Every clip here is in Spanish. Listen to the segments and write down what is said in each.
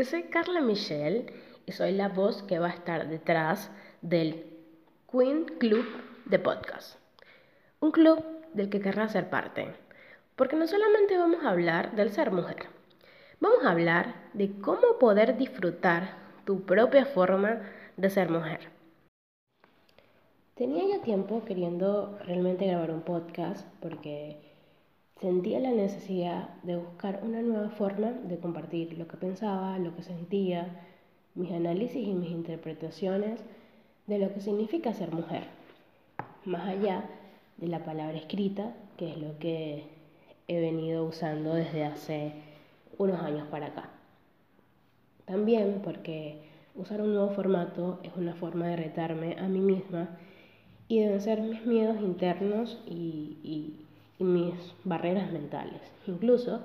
Yo soy Carla Michelle y soy la voz que va a estar detrás del Queen Club de Podcast. Un club del que querrás ser parte. Porque no solamente vamos a hablar del ser mujer, vamos a hablar de cómo poder disfrutar tu propia forma de ser mujer. Tenía ya tiempo queriendo realmente grabar un podcast porque sentía la necesidad de buscar una nueva forma de compartir lo que pensaba, lo que sentía, mis análisis y mis interpretaciones de lo que significa ser mujer, más allá de la palabra escrita, que es lo que he venido usando desde hace unos años para acá. También porque usar un nuevo formato es una forma de retarme a mí misma y de vencer mis miedos internos y, y mis barreras mentales. Incluso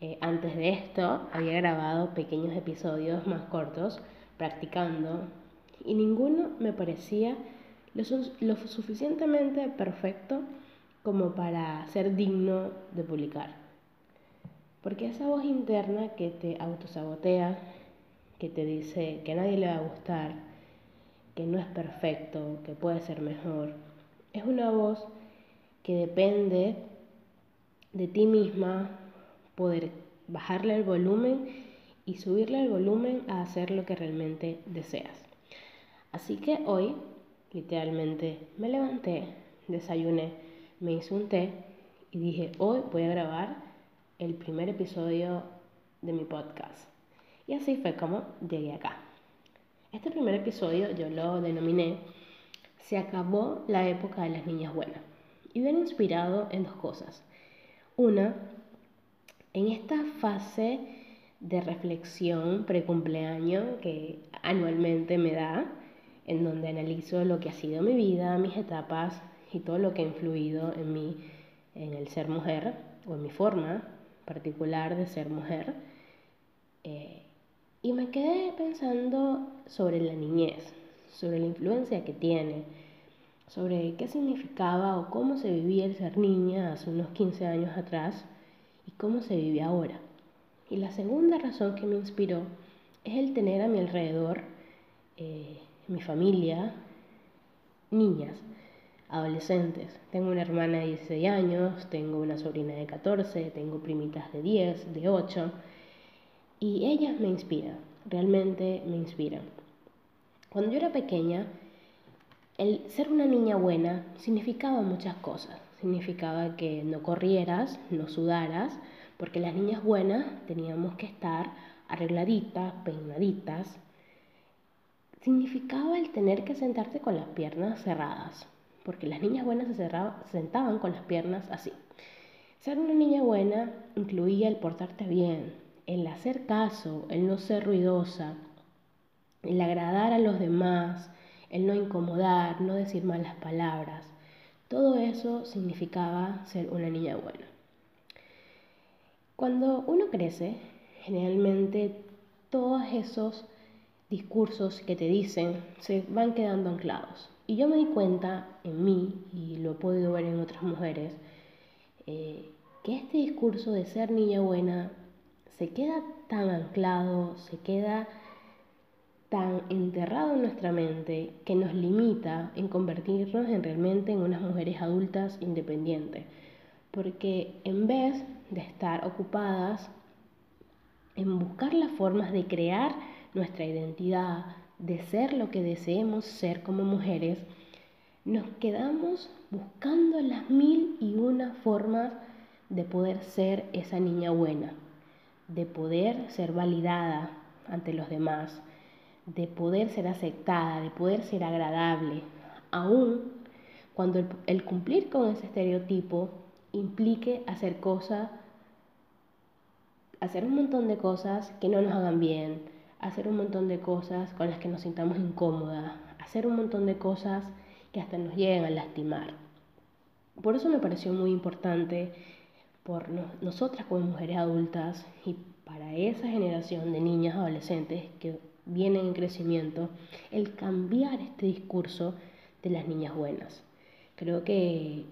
eh, antes de esto había grabado pequeños episodios más cortos practicando y ninguno me parecía lo, lo suficientemente perfecto como para ser digno de publicar. Porque esa voz interna que te autosabotea, que te dice que a nadie le va a gustar, que no es perfecto, que puede ser mejor, es una voz que depende de ti misma poder bajarle el volumen y subirle el volumen a hacer lo que realmente deseas. Así que hoy, literalmente, me levanté, desayuné, me hice un té y dije, hoy voy a grabar el primer episodio de mi podcast. Y así fue como llegué acá. Este primer episodio yo lo denominé Se acabó la época de las niñas buenas y viene inspirado en dos cosas. Una, en esta fase de reflexión precumpleaños que anualmente me da, en donde analizo lo que ha sido mi vida, mis etapas y todo lo que ha influido en mí, en el ser mujer o en mi forma particular de ser mujer. Eh, y me quedé pensando sobre la niñez, sobre la influencia que tiene, sobre qué significaba o cómo se vivía el ser niña hace unos 15 años atrás y cómo se vive ahora. Y la segunda razón que me inspiró es el tener a mi alrededor, eh, mi familia, niñas, adolescentes. Tengo una hermana de 16 años, tengo una sobrina de 14, tengo primitas de 10, de 8, y ellas me inspiran, realmente me inspiran. Cuando yo era pequeña, el ser una niña buena significaba muchas cosas. Significaba que no corrieras, no sudaras, porque las niñas buenas teníamos que estar arregladitas, peinaditas. Significaba el tener que sentarte con las piernas cerradas, porque las niñas buenas se, sentaban con las piernas así. Ser una niña buena incluía el portarte bien, el hacer caso, el no ser ruidosa, el agradar a los demás, el no incomodar, no decir malas palabras. Todo eso significaba ser una niña buena. Cuando uno crece, generalmente todos esos discursos que te dicen se van quedando anclados. Y yo me di cuenta en mí, y lo he podido ver en otras mujeres, eh, que este discurso de ser niña buena se queda tan anclado, se queda tan enterrado en nuestra mente que nos limita en convertirnos en realmente en unas mujeres adultas independientes. Porque en vez de estar ocupadas en buscar las formas de crear nuestra identidad, de ser lo que deseemos ser como mujeres, nos quedamos buscando las mil y una formas de poder ser esa niña buena, de poder ser validada ante los demás, de poder ser aceptada, de poder ser agradable, aún cuando el, cumplir con ese estereotipo implique hacer cosas, hacer un montón de cosas que no nos hagan bien, hacer un montón de cosas con las que nos sintamos incómodas, hacer un montón de cosas que hasta nos lleguen a lastimar. Por eso me pareció muy importante por nosotras como mujeres adultas y para esa generación de niñas adolescentes que vienen en crecimiento, el cambiar este discurso de las niñas buenas. Creo que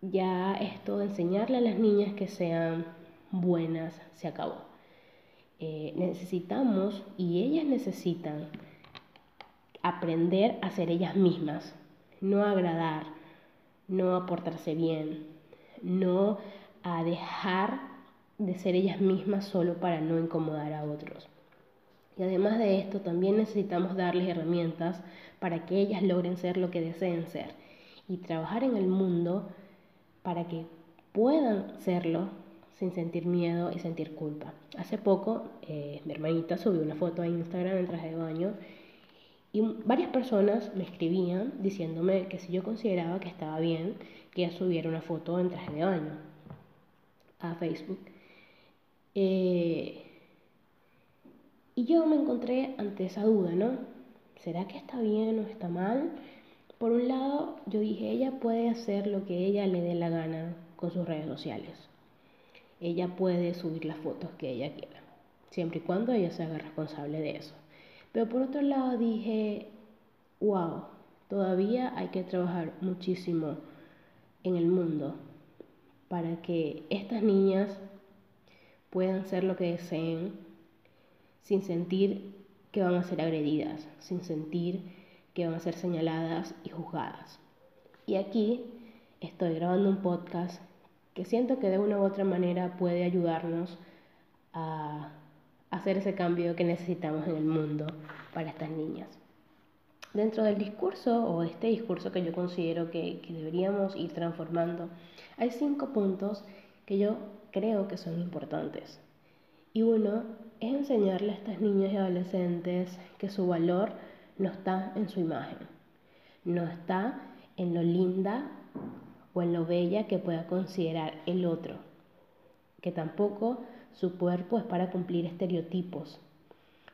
ya esto de enseñarle a las niñas que sean buenas se acabó. Eh, necesitamos y ellas necesitan aprender a ser ellas mismas, no agradar, no a portarse bien, no a dejar de ser ellas mismas solo para no incomodar a otros. Y además de esto, también necesitamos darles herramientas para que ellas logren ser lo que deseen ser y trabajar en el mundo para que puedan serlo sin sentir miedo y sentir culpa. Hace poco eh, mi hermanita subió una foto a Instagram en traje de baño y varias personas me escribían diciéndome que si yo consideraba que estaba bien que ella subiera una foto en traje de baño a Facebook. Eh, y yo me encontré ante esa duda, ¿no? ¿Será que está bien o está mal? Por un lado, yo dije, ella puede hacer lo que ella le dé la gana con sus redes sociales. Ella puede subir las fotos que ella quiera, siempre y cuando ella se haga responsable de eso. Pero por otro lado dije, wow, todavía hay que trabajar muchísimo en el mundo para que estas niñas puedan ser lo que deseen sin sentir que van a ser agredidas, sin sentir que van a ser señaladas y juzgadas. Y aquí estoy grabando un podcast que siento que de una u otra manera puede ayudarnos a hacer ese cambio que necesitamos en el mundo para estas niñas. Dentro del discurso o este discurso que yo considero que, que deberíamos ir transformando, hay cinco puntos que yo creo que son importantes. Y uno es enseñarle a estas niñas y adolescentes que su valor no está en su imagen, no está en lo linda o en lo bella que pueda considerar el otro, que tampoco su cuerpo es para cumplir estereotipos,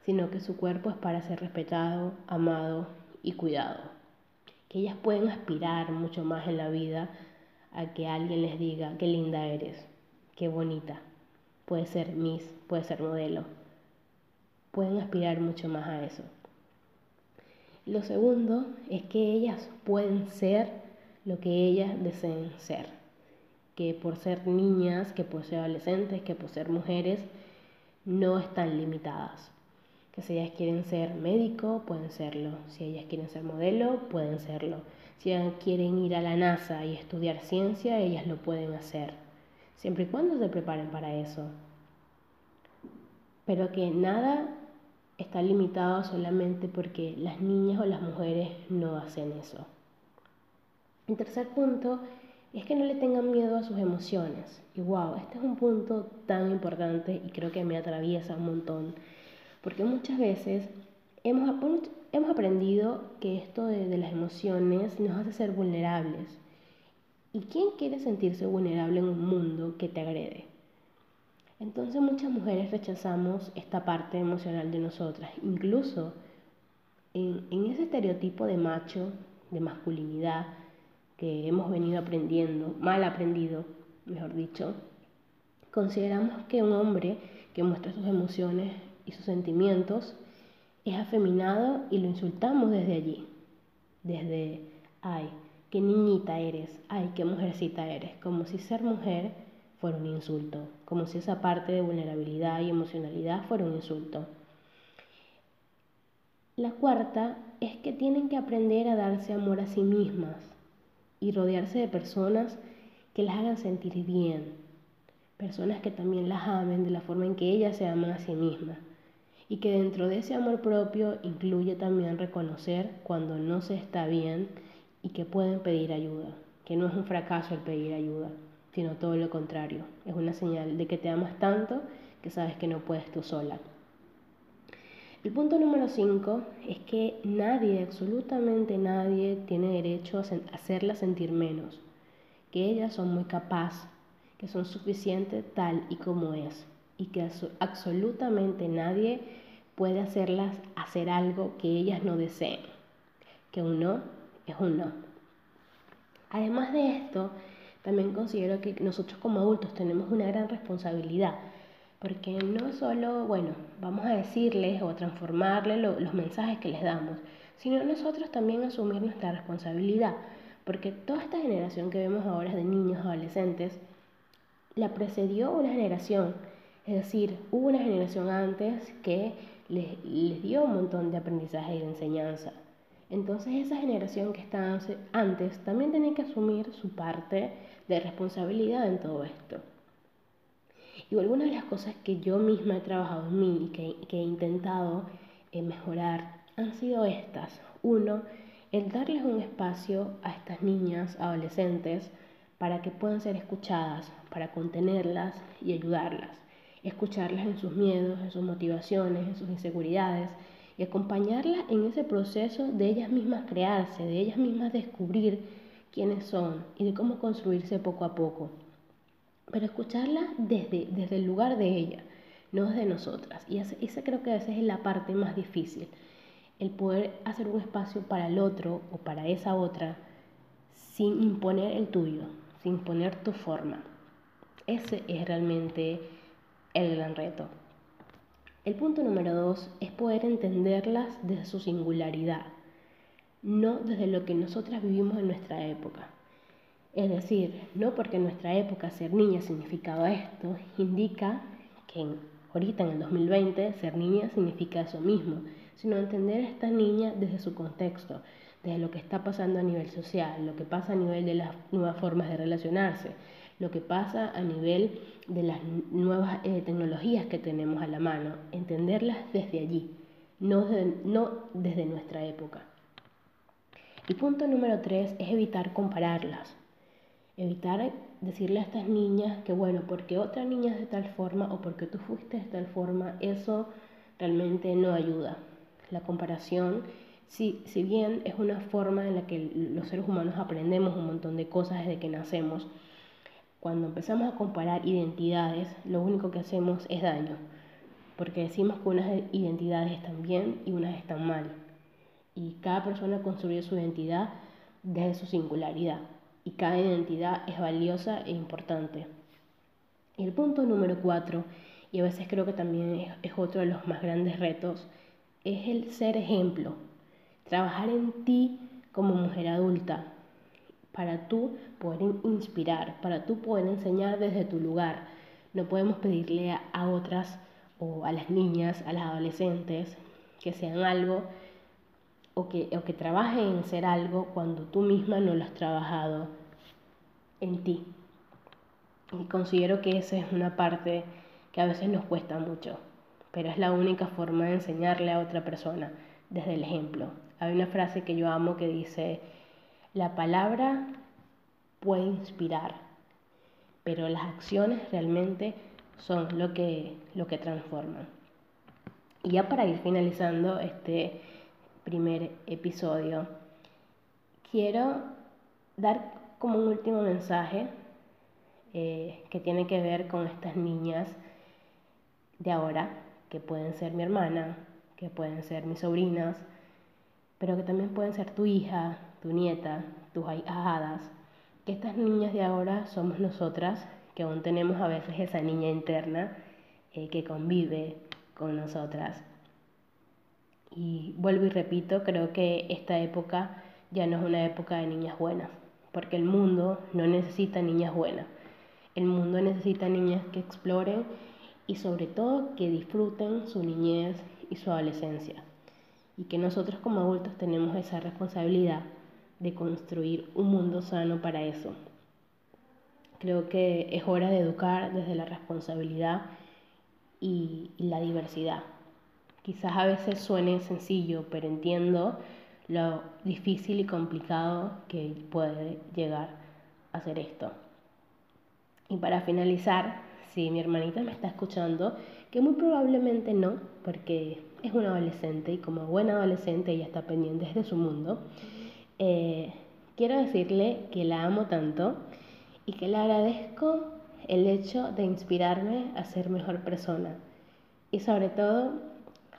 sino que su cuerpo es para ser respetado, amado y cuidado. Que ellas pueden aspirar mucho más en la vida a que alguien les diga qué linda eres, qué bonita. Puede ser Miss, puede ser modelo. Pueden aspirar mucho más a eso. Lo segundo es que ellas pueden ser lo que ellas deseen ser que por ser niñas, que por ser adolescentes, que por ser mujeres, no están limitadas. Que si ellas quieren ser médico, pueden serlo. Si ellas quieren ser modelo, pueden serlo. Si ellas quieren ir a la NASA y estudiar ciencia, ellas lo pueden hacer. Siempre y cuando se preparen para eso. Pero que nada está limitado solamente porque las niñas o las mujeres no hacen eso. El tercer punto es que no le tengan miedo a sus emociones. Y wow, este es un punto tan importante y creo que me atraviesa un montón. Porque muchas veces hemos, aprendido que esto de las emociones nos hace ser vulnerables. ¿Y quién quiere sentirse vulnerable en un mundo que te agrede? Entonces muchas mujeres rechazamos esta parte emocional de nosotras, incluso en, en, ese estereotipo de macho, de masculinidad, que hemos venido aprendiendo, mal aprendido, mejor dicho, consideramos que un hombre que muestra sus emociones y sus sentimientos es afeminado y lo insultamos desde allí, desde, ay, qué niñita eres, ay, qué mujercita eres, como si ser mujer fuera un insulto, como si esa parte de vulnerabilidad y emocionalidad fuera un insulto. La cuarta es que tienen que aprender a darse amor a sí mismas, y rodearse de personas que las hagan sentir bien, personas que también las amen de la forma en que ellas se aman a sí mismas y que dentro de ese amor propio incluye también reconocer cuando no se está bien y que pueden pedir ayuda, que no es un fracaso el pedir ayuda, sino todo lo contrario, es una señal de que te amas tanto que sabes que no puedes tú sola. El punto número 5 es que nadie, absolutamente nadie, tiene derecho a hacerla sentir menos, que ellas son muy capaces, que son suficientes tal y como es, y que absolutamente nadie puede hacerlas hacer algo que ellas no deseen, que un no es un no. Además de esto, también considero que nosotros como adultos tenemos una gran responsabilidad porque no solo, bueno, vamos a decirles o transformarles los mensajes que les damos, sino nosotros también asumir nuestra responsabilidad, porque toda esta generación que vemos ahora de niños, adolescentes, la precedió una generación. Es decir, hubo una generación antes que les, les dio un montón de aprendizaje y de enseñanza. Entonces esa generación que estaba antes también tiene que asumir su parte de responsabilidad en todo esto. Y algunas de las cosas que yo misma he trabajado en mí y que, que he intentado eh, mejorar han sido estas. Uno, el darles un espacio a estas niñas, adolescentes, para que puedan ser escuchadas, para contenerlas y ayudarlas. Escucharlas en sus miedos, en sus motivaciones, en sus inseguridades y acompañarlas en ese proceso de ellas mismas crearse, de ellas mismas descubrir quiénes son y de cómo construirse poco a poco. Pero escucharlas desde, desde el lugar de ella, no desde nosotras. Y esa creo que a veces es la parte más difícil el poder hacer un espacio para el otro o para esa otra sin imponer el tuyo, sin imponer tu forma. Ese es realmente el gran reto. El punto número dos es poder entenderlas desde su singularidad, no desde lo que nosotras vivimos en nuestra época. Es decir, no porque en nuestra época ser niña significaba esto, indica que ahorita en el 2020 ser niña significa eso mismo, sino entender a esta niña desde su contexto, desde lo que está pasando a nivel social, lo que pasa a nivel de las nuevas formas de relacionarse, lo que pasa a nivel de las nuevas eh, tecnologías que tenemos a la mano, entenderlas desde allí, no, no desde nuestra época. El punto número tres es evitar compararlas, evitar decirle a estas niñas que bueno, porque otra niña es de tal forma o porque tú fuiste de tal forma, eso realmente no ayuda. La comparación, si, si bien es una forma en la que los seres humanos aprendemos un montón de cosas desde que nacemos, cuando empezamos a comparar identidades, lo único que hacemos es daño, porque decimos que unas identidades están bien y unas están mal. Y cada persona construye su identidad desde su singularidad, y cada identidad es valiosa e importante. Y el punto número cuatro, y a veces creo que también es otro de los más grandes retos, es el ser ejemplo, trabajar en ti como mujer adulta, para tú poder inspirar, para tú poder enseñar desde tu lugar. No podemos pedirle a, otras o a las niñas, a las adolescentes, que sean algo o que, o que trabajen en ser algo cuando tú misma no lo has trabajado en ti. Y considero que esa es una parte que a veces nos cuesta mucho pero es la única forma de enseñarle a otra persona, desde el ejemplo. Hay una frase que yo amo que dice, la palabra puede inspirar, pero las acciones realmente son lo que, lo que transforman. Y ya para ir finalizando este primer episodio, quiero dar como un último mensaje eh, que tiene que ver con estas niñas de ahora que pueden ser mi hermana, que pueden ser mis sobrinas, pero que también pueden ser tu hija, tu nieta, tus ahadas, que estas niñas de ahora somos nosotras, que aún tenemos a veces esa niña interna eh, que convive con nosotras. Y vuelvo y repito, creo que esta época ya no es una época de niñas buenas, porque el mundo no necesita niñas buenas. El mundo necesita niñas que exploren y sobre todo que disfruten su niñez y su adolescencia. Y que nosotros como adultos tenemos esa responsabilidad de construir un mundo sano para eso. Creo que es hora de educar desde la responsabilidad y, la diversidad. Quizás a veces suene sencillo, pero entiendo lo difícil y complicado que puede llegar a ser esto. Y para finalizar, si mi hermanita me está escuchando, que muy probablemente no, porque es una adolescente y como buena adolescente ella está pendiente de su mundo, eh, quiero decirle que la amo tanto y que le agradezco el hecho de inspirarme a ser mejor persona y sobre todo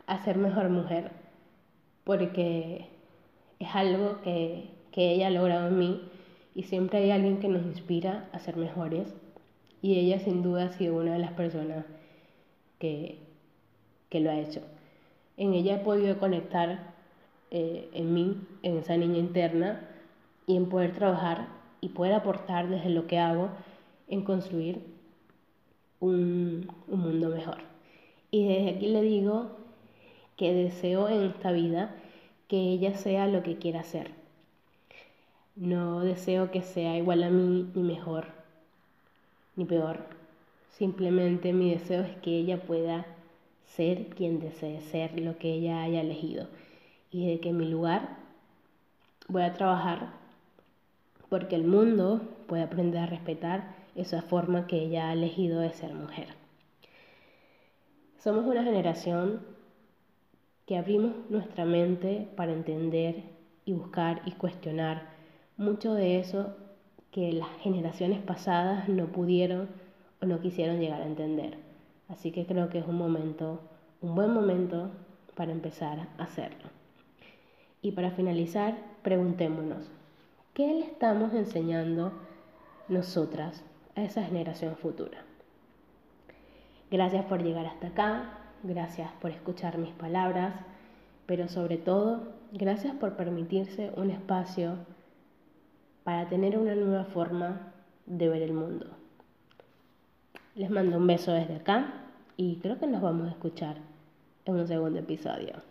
a ser mejor mujer, porque es algo que, que ella ha logrado en mí y siempre hay alguien que nos inspira a ser mejores y ella sin duda ha sido una de las personas que, que lo ha hecho. En ella he podido conectar eh, en mí, en esa niña interna, y en poder trabajar y poder aportar desde lo que hago en construir un, un mundo mejor. Y desde aquí le digo que deseo en esta vida que ella sea lo que quiera ser. No deseo que sea igual a mí, ni mejor, ni peor. Simplemente mi deseo es que ella pueda ser quien desee ser, lo que ella haya elegido. Y de que en mi lugar voy a trabajar porque el mundo puede aprender a respetar esa forma que ella ha elegido de ser mujer. Somos una generación que abrimos nuestra mente para entender y buscar y cuestionar mucho de eso que las generaciones pasadas no pudieron o no quisieron llegar a entender. Así que creo que es un momento, un buen momento para empezar a hacerlo. Y para finalizar, preguntémonos, ¿qué le estamos enseñando nosotras a esa generación futura? Gracias por llegar hasta acá, gracias por escuchar mis palabras, pero sobre todo, gracias por permitirse un espacio para tener una nueva forma de ver el mundo. Les mando un beso desde acá y creo que nos vamos a escuchar en un segundo episodio.